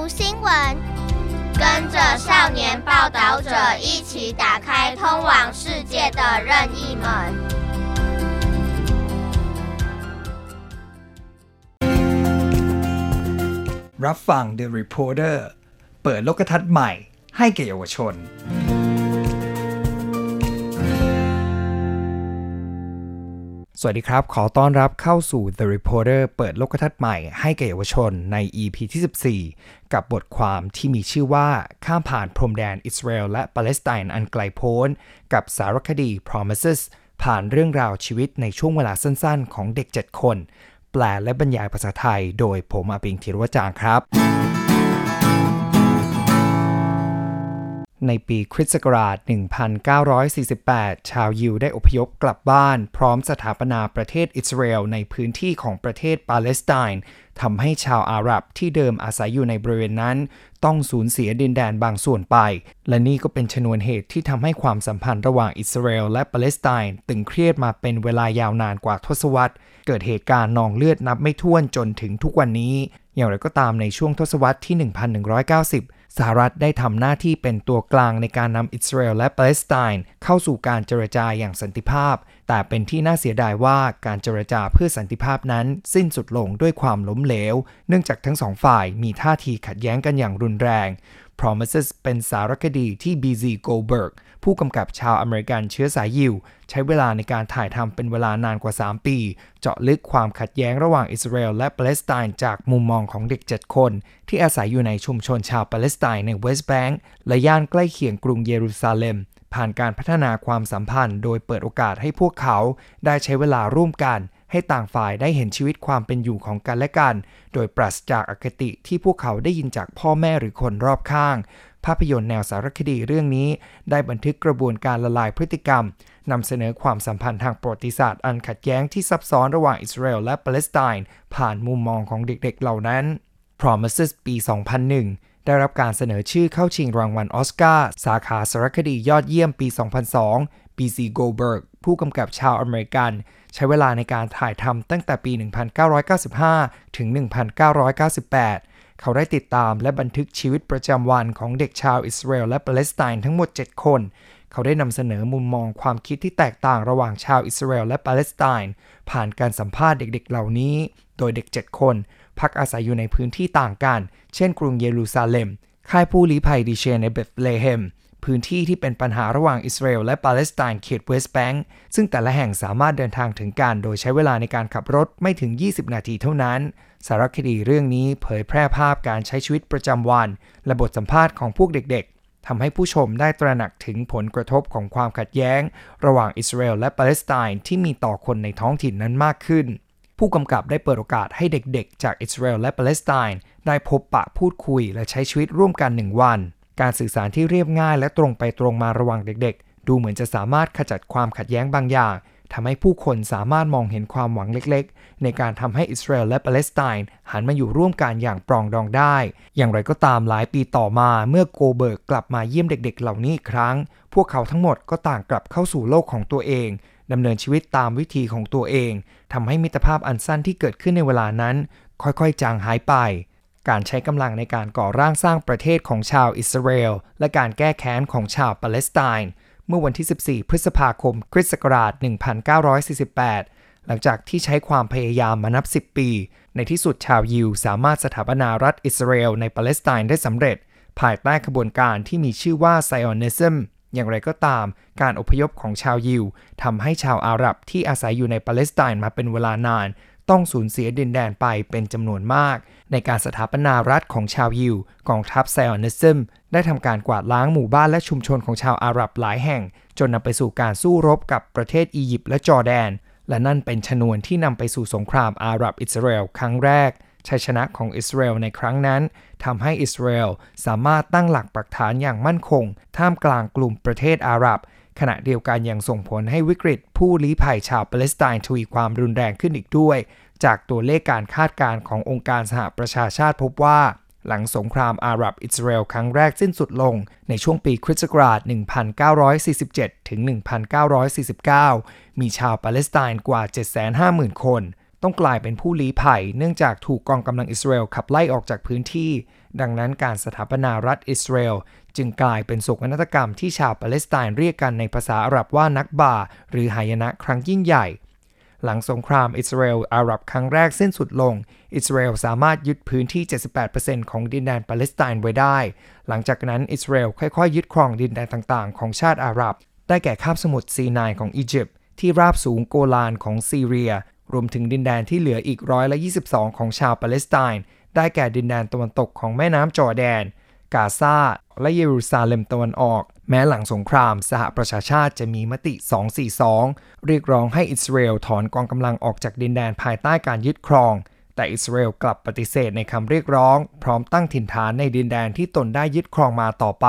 读新闻，跟着少年报道者一起打开通往世界的任意门。รับฟัง The Reporter เปิดโลกทัศน์ใหม่ให้แก่เยาวชน สวัสดีครับ ขอต้อนรับเข้าสู่ The Reporter เปิดโลกทัศน์ใหม่ให้แก่เยาวชนใน EP ที่ 14 กับบทความที่มีชื่อว่า ข้ามผ่านพรมแดนอิสราเอลและปาเลสไตน์อันไกลโพ้น กับสารคดี Promises ผ่านเรื่องราวชีวิตในช่วงเวลาสั้นๆ ของเด็ก 7 คน แปลและบรรยายภาษาไทย โดยผมอาปิงธีรวจางครับ ในปีคริสต์ศักราช 1948 ชาวยิวได้อพยพกลับบ้าน พร้อมสถาปนาประเทศอิสราเอลในพื้นที่ของประเทศปาเลสไตน์ทำให้ชาวอาหรับที่เดิมอาศัยอยู่ในบริเวณนั้น ต้องสูญเสียดินแดนบางส่วนไป และนี่ก็เป็นชนวนเหตุที่ทำให้ความสัมพันธ์ระหว่างอิสราเอลและปาเลสไตน์ตึงเครียดมาเป็นเวลายาวนานกว่าทศวรรษ เกิดเหตุการณ์นองเลือดนับไม่ถ้วนจนถึงทุกวันนี้ อย่างไรก็ตามในช่วงทศวรรษที่ 1190 สหรัฐได้ทำหน้าที่เป็นตัวกลางในการนำอิสราเอลและปาเลสไตน์เข้าสู่การเจรจาอย่างสันติภาพ แต่เป็นที่น่าเสียดายว่าการเจรจาเพื่อสันติภาพนั้น สิ้นสุดลงด้วยความล้มเหลว เนื่องจากทั้งสองฝ่ายมีท่าทีขัดแย้งกันอย่างรุนแรง Promises เป็นสารคดีที่ BZ Goldberg ผู้กำกับชาวอเมริกันเชื้อสายยิว ใช้เวลาในการถ่ายทำเป็นเวลานานกว่า 3 ปี เจาะลึกความขัดแย้งระหว่างอิสราเอลและปาเลสไตน์จากมุมมองของเด็ก 7 คน ที่อาศัยอยู่ในชุมชนชาวปาเลสไตน์ในเวสต์แบงก์และย่านใกล้เคียงกรุงเยรูซาเล็ม ผ่านการพัฒนาความสัมพันธ์ โดยเปิดโอกาสให้พวกเขาได้ใช้เวลาร่วมกัน ให้ต่างฝ่ายได้เห็นชีวิตความเป็นอยู่ของกันและกัน โดยปราศจากอคติที่พวกเขาได้ยินจากพ่อแม่หรือคนรอบข้าง ภาพยนตร์แนวสารคดีเรื่องนี้ ได้บันทึกกระบวนการละลายพฤติกรรมนำเสนอความสัมพันธ์ทางประวัติศาสตร์อันขัดแย้งที่ซับซ้อนระหว่างอิสราเอลและปาเลสไตน์ผ่านมุมมองของเด็กๆเหล่านั้น Promises ปี 2001ได้รับการเสนอชื่อเข้าชิงรางวัลออสการ์สาขาสารคดียอดเยี่ยมปี 2002 BZ Goldberg ผู้กำกับชาวอเมริกัน ใช้เวลาในการถ่ายทำตั้งแต่ปี 1995 ถึง 1998 เขาได้ติดตามและบันทึกชีวิตประจำวันของเด็กชาวอิสราเอลและปาเลสไตน์ทั้งหมด 7 คน เขาได้นำเสนอมุมมองความคิดที่แตกต่างระหว่างชาวอิสราเอลและปาเลสไตน์ผ่านการสัมภาษณ์เด็กๆ เหล่านี้ โดยเด็ก 7 คน พักอาศัยอยู่ในพื้นที่ต่างกัน เช่น กรุงเยรูซาเล็ม ค่ายผู้ลี้ภัยดิเชนในเบธเลเฮม พื้นที่ที่เป็นปัญหาระหว่างอิสราเอลและปาเลสไตน์เขตเวสต์แบงก์ซึ่งแต่ละแห่งสามารถเดินทางถึงกันโดยใช้เวลาในการขับรถไม่ถึง 20 นาทีเท่านั้น สารคดีเรื่องนี้เผยแพร่ภาพการใช้ชีวิตประจำวัน และบทสัมภาษณ์ของพวกเด็กๆทำให้ผู้ชมได้ตระหนักถึงผลกระทบของความขัดแย้ง ระหว่างอิสราเอลและปาเลสไตน์ที่มีต่อคนในท้องถิ่นนั้นมากขึ้นผู้กำกับได้เปิดโอกาสให้เด็กๆ จากอิสราเอลและปาเลสไตน์ได้พบปะพูดคุยและใช้ชีวิตร่วมกันหนึ่งวัน การสื่อสารที่เรียบง่ายและตรงไปตรงมาระหว่างเด็กๆ ดูเหมือนจะสามารถขจัดความขัดแย้งบางอย่างทำให้ผู้คนสามารถมองเห็นความหวังเล็กๆ ในการทำให้อิสราเอลและปาเลสไตน์หันมาอยู่ร่วมกันอย่างปรองดองได้ อย่างไรก็ตามหลายปีต่อมาเมื่อโกเบิร์กกลับมาเยี่ยมเด็กๆ เหล่านี้อีกครั้ง พวกเขาทั้งหมดก็ต่างกลับเข้าสู่โลกของตัวเองดำเนินชีวิตตามวิธีของตัวเองทำให้มิตรภาพอันสั้นที่เกิดขึ้นในเวลานั้น ค่อยๆ จางหายไป การใช้กำลังในการก่อร่างสร้างประเทศของชาวอิสราเอลและการแก้แค้นของชาวปาเลสไตน์เมื่อวันที่ 14 พฤษภาคมคริสต์ศักราช 1948 หลังจากที่ใช้ความพยายามมานับ 10 ปี ในที่สุดชาวยิวสามารถสถาปนารัฐอิสราเอลในปาเลสไตน์ได้สำเร็จ ภายใต้ขบวนการที่มีชื่อว่าไซออนิซึมอย่างไรก็ตาม การอพยพของชาวยิวทำให้ชาวอาหรับที่อาศัยอยู่ในปาเลสไตน์มาเป็นเวลานาน ต้องสูญเสียดินแดนไปเป็นจำนวนมาก ในการสถาปนารัฐของชาวยิว กองทัพไซออนิซึมได้ทำการกวาดล้างหมู่บ้านและชุมชนของชาวอาหรับหลายแห่ง จนนำไปสู่การสู้รบกับประเทศอียิปต์และจอร์แดน และนั่นเป็นชนวนที่นำไปสู่สงครามอาหรับอิสราเอลครั้งแรกชัยชนะของอิสราเอลในครั้งนั้นทำให้อิสราเอลสามารถตั้งหลักปักฐานอย่างมั่นคง ท่ามกลางกลุ่มประเทศอาหรับ ขณะเดียวกันยังส่งผลให้วิกฤตผู้ลี้ภัยชาวปาเลสไตน์ทวีความรุนแรงขึ้นอีกด้วย จากตัวเลขการคาดการณ์ขององค์การสหประชาชาติพบว่า หลังสงครามอาหรับอิสราเอลครั้งแรกสิ้นสุดลง ในช่วงปีคริสต์ศักราช 1947 ถึง 1949 มีชาวปาเลสไตน์กว่า 750,000 คน ต้องกลายเป็นผู้ลี้ภัย เนื่องจากถูกกองกำลังอิสราเอลขับไล่ออกจากพื้นที่ ดังนั้นการสถาปนารัฐอิสราเอล จึงกลายเป็นโศกนาฏกรรมที่ชาวปาเลสไตน์เรียกกันในภาษาอาหรับว่านักบา หรือหายนะครั้งยิ่งใหญ่ หลังสงครามอิสราเอลอาหรับครั้งแรกสิ้นสุดลง อิสราเอลสามารถยึดพื้นที่ 78%ของดินแดนปาเลสไตน์ไว้ได้ หลังจากนั้นอิสราเอลค่อยๆ ยึดครองดินแดนต่างๆ ของชาติอาหรับ ได้แก่คาบสมุทรซีนายของอียิปต์ที่ราบสูงโกลานของซีเรีย รวมถึงดินแดนที่เหลืออีกร้อยละ22 ของชาวปาเลสไตน์ได้แก่ดินแดนตะวันตกของแม่น้ำจอร์แดน กาซาและเยรูซาเล็มตะวันออก แม้หลังสงคราม สหประชาชาติจะมีมติ 242 เรียกร้องให้อิสราเอลถอนกองกำลังออกจากดินแดนภายใต้การยึดครอง แต่อิสราเอลกลับปฏิเสธในคำเรียกร้อง พร้อมตั้งถิ่นฐานในดินแดนที่ตนได้ยึดครองมาต่อไป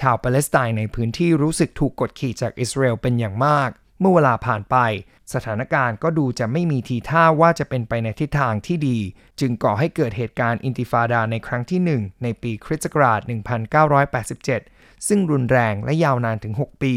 ชาวปาเลสไตน์ในพื้นที่รู้สึกถูกกดขี่จากอิสราเอลเป็นอย่างมาก เมื่อเวลาผ่านไป สถานการณ์ก็ดูจะไม่มีทีท่าว่าจะเป็นไปในทิศทางที่ดี จึงก่อให้เกิดเหตุการณ์อินติฟาดาในครั้งที่ 1 ในปีคริสต์ศักราช 1987 ซึ่งรุนแรงและยาวนานถึง 6 ปี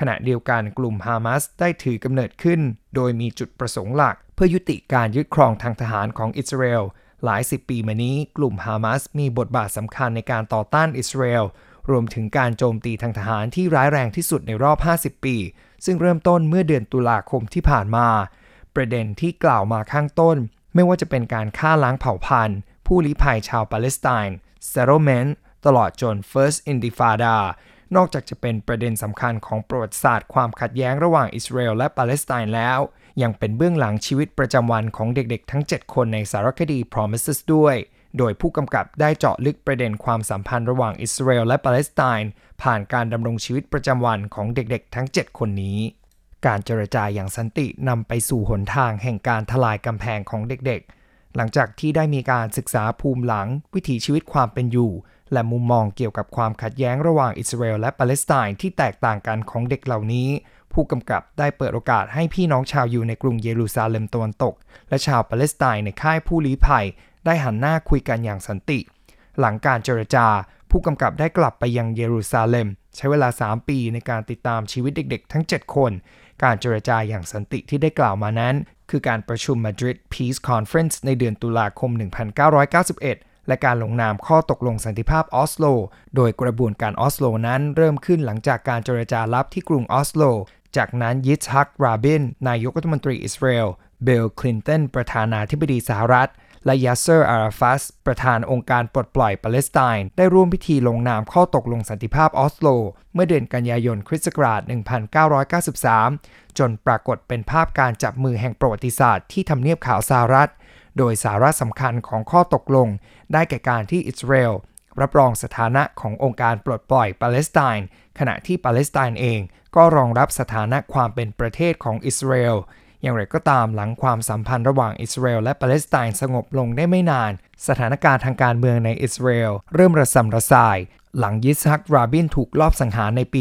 ขณะเดียวกันกลุ่มฮามาสได้ถือกำเนิดขึ้น โดยมีจุดประสงค์หลัก เพื่อยุติการยึดครองทางทหารของอิสราเอลหลายสิบปีมานี้กลุ่มฮามาสมีบทบาทสำคัญในการต่อต้านอิสราเอล รวมถึงการโจมตีทางทหารที่ร้ายแรงที่สุดในรอบ 50 ปี ซึ่งเริ่มต้นเมื่อเดือนตุลาคมที่ผ่านมา ประเด็นที่กล่าวมาข้างต้น ไม่ว่าจะเป็นการฆ่าล้างเผ่าพันธุ์ ผู้ลี้ภัยชาวปาเลสไตน์ settlement ตลอดจน First Intifada นอกจากจะเป็นประเด็นสำคัญของประวัติศาสตร์ความขัดแย้งระหว่างอิสราเอลและปาเลสไตน์แล้ว ยังเป็นเบื้องหลังชีวิตประจำวันของเด็กๆ ทั้ง 7 คนในสารคดี Promises ด้วย โดยผู้กำกับได้เจาะลึกประเด็นความสัมพันธ์ระหว่างอิสราเอลและปาเลสไตน์ผ่านการดำรงชีวิตประจำวันของเด็กๆ ทั้ง 7 คนนี้ การเจรจาอย่างสันตินำไปสู่หนทางแห่งการทลายกำแพงของเด็กๆ หลังจากที่ได้มีการศึกษาภูมิหลัง วิถีชีวิตความเป็นอยู่ และมุมมองเกี่ยวกับความขัดแย้งระหว่างอิสราเอลและปาเลสไตน์ที่แตกต่างกันของเด็กเหล่านี้ผู้กำกับได้เปิดโอกาสให้พี่น้องชาวอยู่ในกรุงเยรูซาเล็มตะวันตก และชาวปาเลสไตน์ในค่ายผู้ลี้ภัย ได้หันหน้าคุยกันอย่างสันติ หลังการเจรจา ผู้กำกับได้กลับไปยังเยรูซาเล็ม ใช้เวลา 3 ปีในการติดตามชีวิตเด็กๆ ทั้ง 7 คน การเจรจาอย่างสันติที่ได้กล่าวมานั้น คือการประชุม Madrid Peace Conference ในเดือนตุลาคม 1991และการลงนามข้อตกลงสันติภาพออสโล โดยกระบวนการออสโลนั้นเริ่มขึ้นหลังจากการเจรจาลับที่กรุงออสโล จากนั้นยิทฮัก ราบิน นายกรัฐมนตรีอิสราเอล บิล คลินตัน ประธานาธิบดีสหรัฐ และยาเซอร์อาราฟัต ประธานองค์การปลดปล่อยปาเลสไตน์ได้ร่วมพิธีลงนามข้อตกลงสันติภาพออสโล เมื่อเดือนกันยายนคริสต์ศักราช 1993 จนปรากฏเป็นภาพการจับมือแห่งประวัติศาสตร์ที่ทำเนียบขาวสหรัฐ โดยสาระสำคัญของข้อตกลง ได้แก่การที่อิสราเอลรับรองสถานะขององค์การปลดปล่อยปาเลสไตน์ขณะที่ปาเลสไตน์เองก็รองรับสถานะความเป็นประเทศของอิสราเอล อย่างไรก็ตามหลังความสัมพันธ์ระหว่างอิสราเอลและปาเลสไตน์สงบลงได้ไม่นาน สถานการณ์ทางการเมืองในอิสราเอลเริ่มระสำระสาย หลังยิสฮักราบินถูกลอบสังหารในปี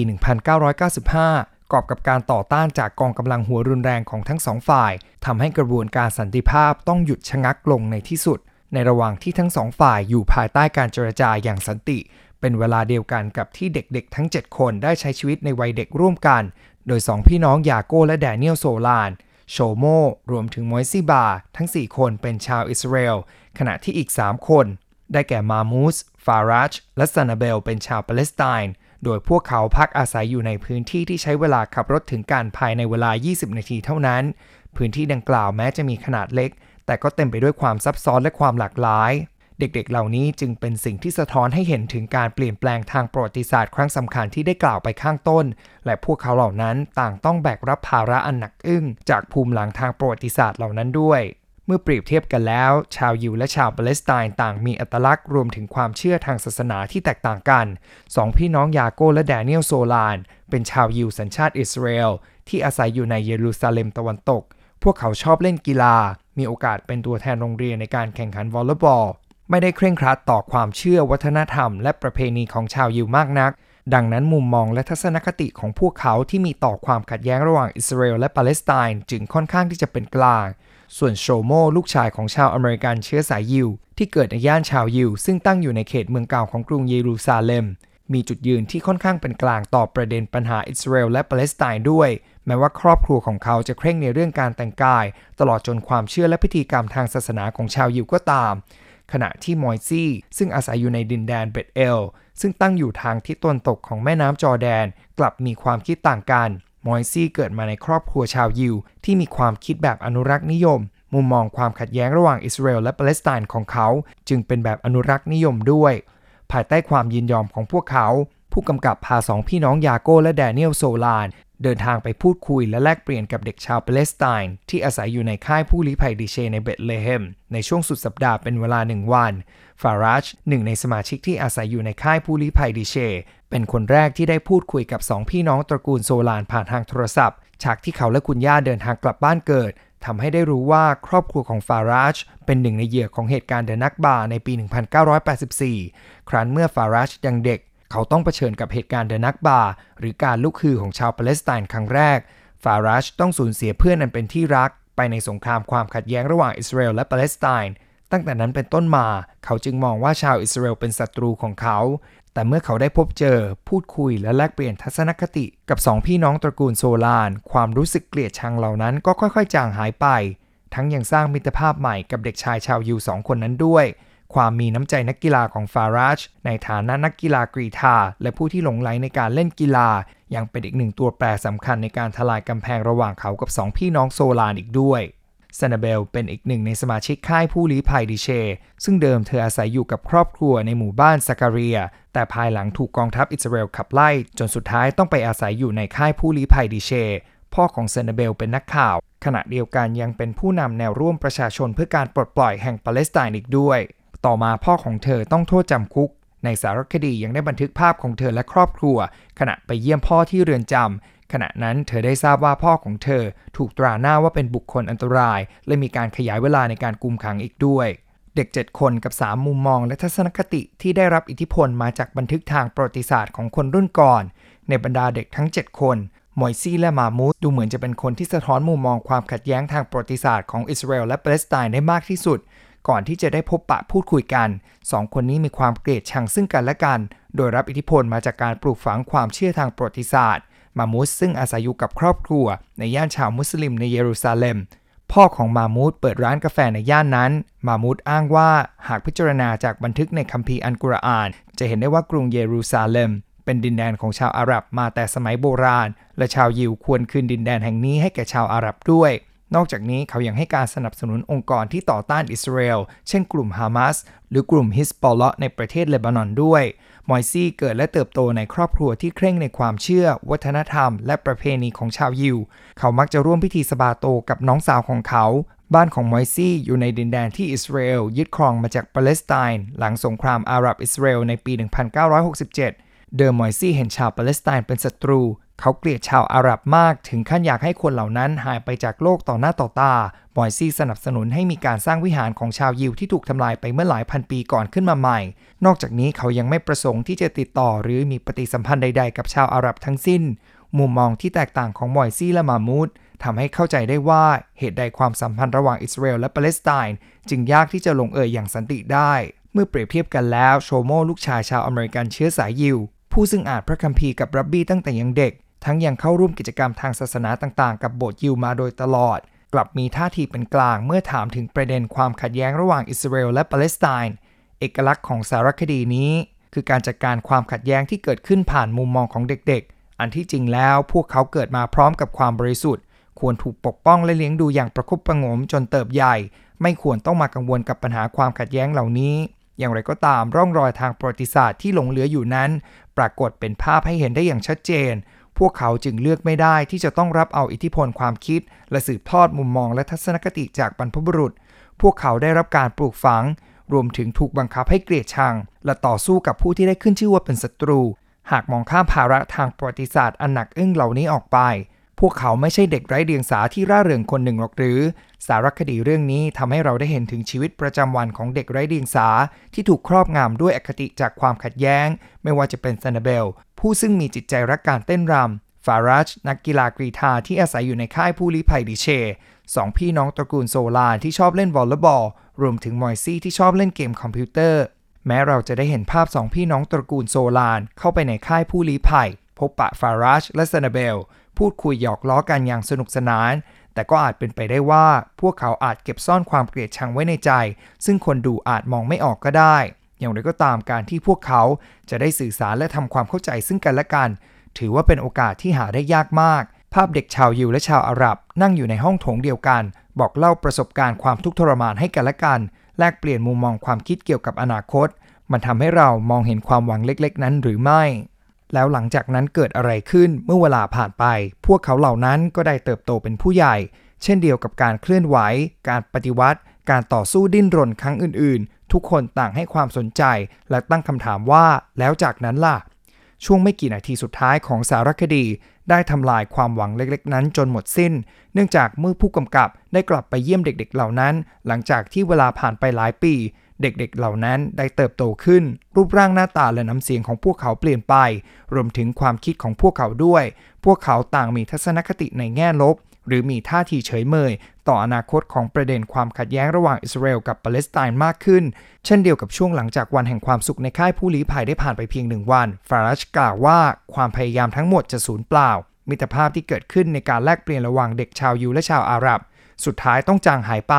1995 กอบกับการต่อต้านจากกองกำลังหัวรุนแรงของทั้งสองฝ่ายทำให้กระบวนการสันติภาพต้องหยุดชะงักลงในที่สุด ในระหว่างที่ทั้งสองฝ่ายอยู่ภายใต้การเจรจาอย่างสันติ เป็นเวลาเดียวกันกับที่เด็กๆ ทั้ง 7 คนได้ใช้ชีวิตในวัยเด็กร่วมกัน โดย2พี่น้องยาโก้และแดเนียลโซลาน โชโม รวมถึงมอยซิบา ทั้ง 4 คนเป็นชาวอิสราเอล ขณะที่อีก 3 คน ได้แก่มามูด ฟารัช และซานาเบล เป็นชาวปาเลสไตน์ โดยพวกเขาพักอาศัยอยู่ในพื้นที่ที่ใช้เวลาขับรถถึงกันภายในเวลา 20 นาทีเท่านั้น พื้นที่ดังกล่าวแม้จะมีขนาดเล็ก แต่ก็เต็มไปด้วยความซับซ้อนและความหลากหลาย เด็กๆ เหล่านี้จึงเป็นสิ่งที่สะท้อนให้เห็นถึงการเปลี่ยนแปลงทางประวัติศาสตร์ครั้งสำคัญที่ได้กล่าวไปข้างต้น และพวกเขาเหล่านั้นต่างต้องแบกรับภาระอันหนักอึ้ง จากภูมิหลังทางประวัติศาสตร์เหล่านั้นด้วย เมื่อเปรียบเทียบกันแล้ว ชาวยิวและชาวปาเลสไตน์ต่างมีอัตลักษณ์รวมถึงความเชื่อทางศาสนาที่แตกต่างกันสองพี่น้องยาโกและแดเนียลโซลาน เป็นชาวยิวสัญชาติอิสราเอลที่อาศัยอยู่ในเยรูซาเล็มตะวันตก พวกเขาชอบเล่นกีฬามีโอกาสเป็นตัวแทนโรงเรียนในการแข่งขันวอลเลย์บอล ไม่ได้เคร่งครัดต่อความเชื่อวัฒนธรรม และประเพณีของชาวยิวมากนัก ดังนั้นมุมมองและทัศนคติของพวกเขาที่มีต่อความขัดแย้งระหว่างอิสราเอลและปาเลสไตน์จึงค่อนข้างที่จะเป็นกลาง ส่วนโชโมลูกชายของชาวอเมริกันเชื้อสายยิว ที่เกิดในย่านชาวยิว ซึ่งตั้งอยู่ในเขตเมืองเก่าของกรุงเยรูซาเล็ม มีจุดยืนที่ค่อนข้างเป็นกลางต่อประเด็นปัญหาอิสราเอลและปาเลสไตน์ด้วย แม้ว่าครอบครัวของเขาจะเคร่งในเรื่องการแต่งกาย ตลอดจนความเชื่อและพิธีกรรมทางศาสนาของชาวยิวก็ตาม ขณะที่มอยซี่ซึ่งอาศัยอยู่ในดินแดนเบตเอล ซึ่งตั้งอยู่ทางทิศตะวันตกของแม่น้ำจอแดน กลับมีความคิดต่างกัน มอยซี่เกิดมาในครอบครัวชาวยิว ที่มีความคิดแบบอนุรักษ์นิยม มุมมองความขัดแย้งระหว่างอิสราเอลและปาเลสไตน์ของเขา จึงเป็นแบบอนุรักษ์นิยมด้วย ภายใต้ความยินยอมของพวกเขา ผู้กำกับพาสองพี่น้องยาโก้และแดเนียลโซลาน เดินทางไปพูดคุยและแลกเปลี่ยนกับเด็กชาวปาเลสไตน์ที่อาศัยอยู่ในค่ายผู้ลี้ภัยดิเชในเบตเลเฮมในช่วงสุดสัปดาห์เป็นเวลาหนึ่งวัน ฟาราชหนึ่งในสมาชิกที่อาศัยอยู่ในค่ายผู้ลี้ภัยดิเช เป็นคนแรกที่ได้พูดคุยกับสองพี่น้องตระกูลโซลานผ่านทางโทรศัพท์ ฉากที่เขาและคุณย่าเดินทางกลับบ้านเกิดทำให้ได้รู้ว่าครอบครัวของฟาราชเป็นหนึ่งในเหยื่อของเหตุการณ์เดนักบาในปี 1984 ครั้นเมื่อฟาราชยังเด็ก เขาต้องเผชิญกับเหตุการณ์เดนักบาหรือการลุกฮือของชาวปาเลสไตน์ครั้งแรก ฟาราชต้องสูญเสียเพื่อนอันเป็นที่รัก ไปในสงครามความขัดแย้งระหว่างอิสราเอลและปาเลสไตน์ตั้งแต่นั้นเป็นต้นมา เขาจึงมองว่าชาวอิสราเอลเป็นศัตรูของเขา แต่เมื่อเขาได้พบเจอ พูดคุยและแลกเปลี่ยนทัศนคติกับสองพี่น้องตระกูลโซลาน ความรู้สึกเกลียดชังเหล่านั้นก็ค่อยๆ จางหายไป ทั้งยังสร้างมิตรภาพใหม่กับเด็กชายชาวยูสองคนนั้นด้วย ความมีน้ำใจนักกีฬาของฟาราชในฐานะนักกีฬากรีธาและผู้ที่หลงไหลในการเล่นกีฬา ยังเป็นอีกหนึ่งตัวแปรสำคัญในการทลายกำแพงระหว่างเขากับสองพี่น้องโซลานอีกด้วยซานาเบลเป็นอีกหนึ่งในสมาชิกค่ายผู้ลี้ภัยดิเช ซึ่งเดิมเธออาศัยอยู่กับครอบครัวในหมู่บ้านซาการีย แต่ภายหลังถูกกองทัพอิสราเอลขับไล่ จนสุดท้ายต้องไปอาศัยอยู่ในค่ายผู้ลี้ภัยดิเช พ่อของเซนาเบลเป็นนักข่าว ขณะเดียวกันยังเป็นผู้นำแนวร่วมประชาชนเพื่อการปลดปล่อยแห่งปาเลสไตน์อีกด้วย ต่อมาพ่อของเธอต้องโทษจำคุก ในสารคดียังได้บันทึกภาพของเธอและครอบครัว ขณะไปเยี่ยมพ่อที่เรือนจำขณะนั้นเธอได้ทราบว่าพ่อของเธอ ถูกตราหน้าว่าเป็นบุคคลอันตราย และมีการขยายเวลาในการกุมขังอีกด้วยเด็ก 7 คนกับ 3 มุมมองและทัศนคติที่ได้รับอิทธิพลมาจากบันทึกทางประวัติศาสตร์ของคนรุ่นก่อน ในบรรดาเด็กทั้ง 7 คน มอยซี่และมามูดดูเหมือนจะเป็นคนที่สะท้อนมุมมองความขัดแย้งทางประวัติศาสตร์ของอิสราเอลและปาเลสไตน์ได้มากที่สุด ก่อนที่จะได้พบปะพูดคุยกันสองคนนี้มีความเกลียดชังซึ่งกันและกัน โดยรับอิทธิพลมาจากการปลูกฝังความเชื่อทางประวัติศาสตร์ มามูสซึ่งอาศัยอยู่กับครอบครัว ในย่านชาวมุสลิมในเยรูซาเล็ม พ่อของมามูดเปิดร้านกาแฟในย่านนั้น มามูดอ้างว่าหากพิจารณาจากบันทึกในคัมภีร์อันกุรอาน จะเห็นได้ว่ากรุงเยรูซาเล็มเป็นดินแดนของชาวอาหรับมาแต่สมัยโบราณ และชาวยิวควรคืนดินแดนแห่งนี้ให้แก่ชาวอาหรับด้วย นอกจากนี้เขายังให้การสนับสนุนองค์กรที่ต่อต้านอิสราเอล เช่นกลุ่มฮามาสหรือกลุ่มฮิสบอลเลาะในประเทศเลบานอนด้วย มอยซี่เกิดและเติบโตในครอบครัวที่เคร่งในความเชื่อ วัฒนธรรม และประเพณีของชาวยิว เขามักจะร่วมพิธีสบาโตกับน้องสาวของเขา บ้านของมอยซี่อยู่ในดินแดนที่อิสราเอลยึดครองมาจากปาเลสไตน์หลังสงครามอาหรับอิสราเอลในปี 1967 เดิมมอยซี่เห็นชาวปาเลสไตน์เป็นศัตรู เขาเกลียดชาวอาหรับมากถึงขั้นอยากให้คนเหล่านั้นหายไปจากโลกต่อหน้าต่อตามอยซี่สนับสนุนให้มีการสร้างวิหารของชาวยิวที่ถูกทำลายไปเมื่อหลายพันปีก่อนขึ้นมาใหม่ นอกจากนี้เขายังไม่ประสงค์ที่จะติดต่อหรือมีปฏิสัมพันธ์ใด ๆ กับชาวอาหรับทั้งสิ้น มุมมองที่แตกต่างของมอยซี่และมามูดทำให้เข้าใจได้ว่าเหตุใดความสัมพันธ์ระหว่างอิสราเอลและปาเลสไตน์จึงยากที่จะลงเอยอย่างสันติได้ เมื่อเปรียบเทียบกันแล้วโชโมลูกชายชาวอเมริกันเชื้อสายยิว ผู้ซึ่งอ่านพระคัมภีร์กับรับบี้ตั้งแต่ยังเด็ก ทั้งยังเข้าร่วมกิจกรรมทางศาสนาต่างๆ กับโบสถ์ยิวมาโดยตลอด กลับมีท่าทีเป็นกลางเมื่อถามถึงประเด็นความขัดแย้งระหว่างอิสราเอลและปาเลสไตน์เอกลักษณ์ของสารคดีนี้ คือการจัดการความขัดแย้งที่เกิดขึ้นผ่านมุมมองของเด็กๆ อันที่จริงแล้วพวกเขาเกิดมาพร้อมกับความบริสุทธิ์ ควรถูกปกป้องและเลี้ยงดูอย่างประคบประงมจนเติบใหญ่ ไม่ควรต้องมากังวลกับปัญหาความขัดแย้งเหล่านี้ อย่างไรก็ตามร่องรอยทางประวัติศาสตร์ที่หลงเหลืออยู่นั้น ปรากฏเป็นภาพให้เห็นได้อย่างชัดเจน พวกเขาจึงเลือกไม่ได้ที่จะต้องรับเอาอิทธิพลความคิด และสืบทอดมุมมองและทัศนคติจากบรรพบุรุษ พวกเขาได้รับการปลูกฝัง รวมถึงถูกบังคับให้เกลียดชัง และต่อสู้กับผู้ที่ได้ขึ้นชื่อว่าเป็นศัตรู หากมองข้ามภาระทางประวัติศาสตร์อันหนักอึ้งเหล่านี้ออกไป พวกเขาไม่ใช่เด็กไร้เดียงสาที่ร่าเริงคนหนึ่งหรอกหรือ สารคดีเรื่องนี้ทำให้เราได้เห็นถึงชีวิตประจำวันของเด็กไร้เดียงสาที่ถูกครอบงำด้วยอคติจากความขัดแย้ง ไม่ว่าจะเป็นซานาเบล ผู้ซึ่งมีจิตใจรักการเต้นรำฟารัชนักกีฬากรีธาที่อาศัยอยู่ในค่ายผู้ลี้ภัยดิเชสองพี่น้องตระกูลโซลานที่ชอบเล่นวอลเลย์บอล รวมถึงมอยซี่ที่ชอบเล่นเกมคอมพิวเตอร์ แม้เราจะได้เห็นภาพสองพี่น้องตระกูลโซลานเข้าไปในค่ายผู้ลี้ภัย พบปะฟารัชและซานาเบล พูดคุยหยอกล้อกันอย่างสนุกสนาน แต่ก็อาจเป็นไปได้ว่าพวกเขาอาจเก็บซ่อนความเกลียดชังไว้ในใจ ซึ่งคนดูอาจมองไม่ออกก็ได้ อย่างไรก็ตามการที่พวกเขาจะได้สื่อสารและทำความเข้าใจซึ่งกันและกัน ถือว่าเป็นโอกาสที่หาได้ยากมาก ภาพเด็กชาวยิวและชาวอาหรับ นั่งอยู่ในห้องโถงเดียวกัน บอกเล่าประสบการณ์ความทุกข์ทรมานให้กันและกัน แลกเปลี่ยนมุมมองความคิดเกี่ยวกับอนาคต มันทำให้เรามองเห็นความหวังเล็ก ๆ นั้นหรือไม่ แล้วหลังจากนั้นเกิดอะไรขึ้นเมื่อเวลาผ่านไป พวกเขาเหล่านั้นก็ได้เติบโตเป็นผู้ใหญ่ เช่นเดียวกับการเคลื่อนไหว การปฏิวัติ การต่อสู้ดิ้นรนครั้งอื่น ๆ ทุกคนต่างให้ความสนใจ และตั้งคำถามว่าแล้วจากนั้นล่ะ ช่วงไม่กี่นาทีสุดท้ายของสารคดี ได้ทำลายความหวังเล็กๆ นั้นจนหมดสิ้น เนื่องจากเมื่อผู้กำกับได้กลับไปเยี่ยมเด็ก ๆ เหล่านั้น หลังจากที่เวลาผ่านไปหลายปี เด็กๆเหล่านั้นได้เติบโตขึ้น รูปร่างหน้าตาและน้ำเสียงของพวกเขาเปลี่ยนไป รวมถึงความคิดของพวกเขาด้วย พวกเขาต่างมีทัศนคติในแง่ลบ หรือมีท่าทีเฉยเมย ต่ออนาคตของประเด็นความขัดแย้งระหว่างอิสราเอลกับปาเลสไตน์มากขึ้น เช่นเดียวกับช่วงหลังจากวันแห่งความสุขในค่ายผู้ลี้ภัยได้ผ่านไปเพียงหนึ่งวัน ฟารัชกล่าวว่าความพยายามทั้งหมดจะสูญเปล่า มิตรภาพที่เกิดขึ้นในการแลกเปลี่ยนระหว่างเด็กชาวยิวและชาวอาหรับ สุดท้ายต้องจางหายไป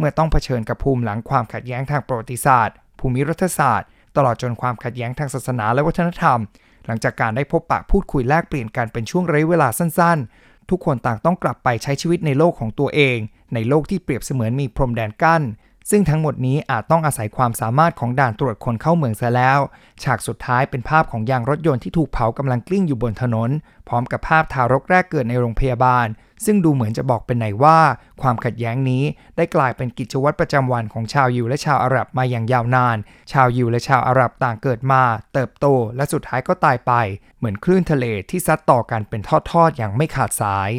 เมื่อต้องเผชิญกับภูมิหลังความขัดแย้งทางประวัติศาสตร์ ภูมิรัฐศาสตร์ ตลอดจนความขัดแย้งทางศาสนาและวัฒนธรรม หลังจากการได้พบปะพูดคุยแลกเปลี่ยนกันเป็นช่วงระยะเวลาสั้นๆ ทุกคนต่างต้องกลับไปใช้ชีวิตในโลกของตัวเอง ในโลกที่เปรียบเสมือนมีพรมแดนกั้นซึ่งทั้งหมดนี้อาจต้องอาศัยความสามารถของด่านตรวจคนเข้าเมืองซะแล้ว ฉากสุดท้ายเป็นภาพของยางรถยนต์ที่ถูกเผากำลังกลิ้งอยู่บนถนน พร้อมกับภาพทารกแรกเกิดในโรงพยาบาล ซึ่งดูเหมือนจะบอกเป็นไหนว่า ความขัดแย้งนี้ได้กลายเป็นกิจวัตรประจำวันของชาวยิวและชาวอาหรับมาอย่างยาวนาน ชาวยิวและชาวอาหรับต่างเกิดมา เติบโตและสุดท้ายก็ตายไป เหมือนคลื่นทะเลที่ซัดต่อกันเป็นทอดๆอย่างไม่ขาดสาย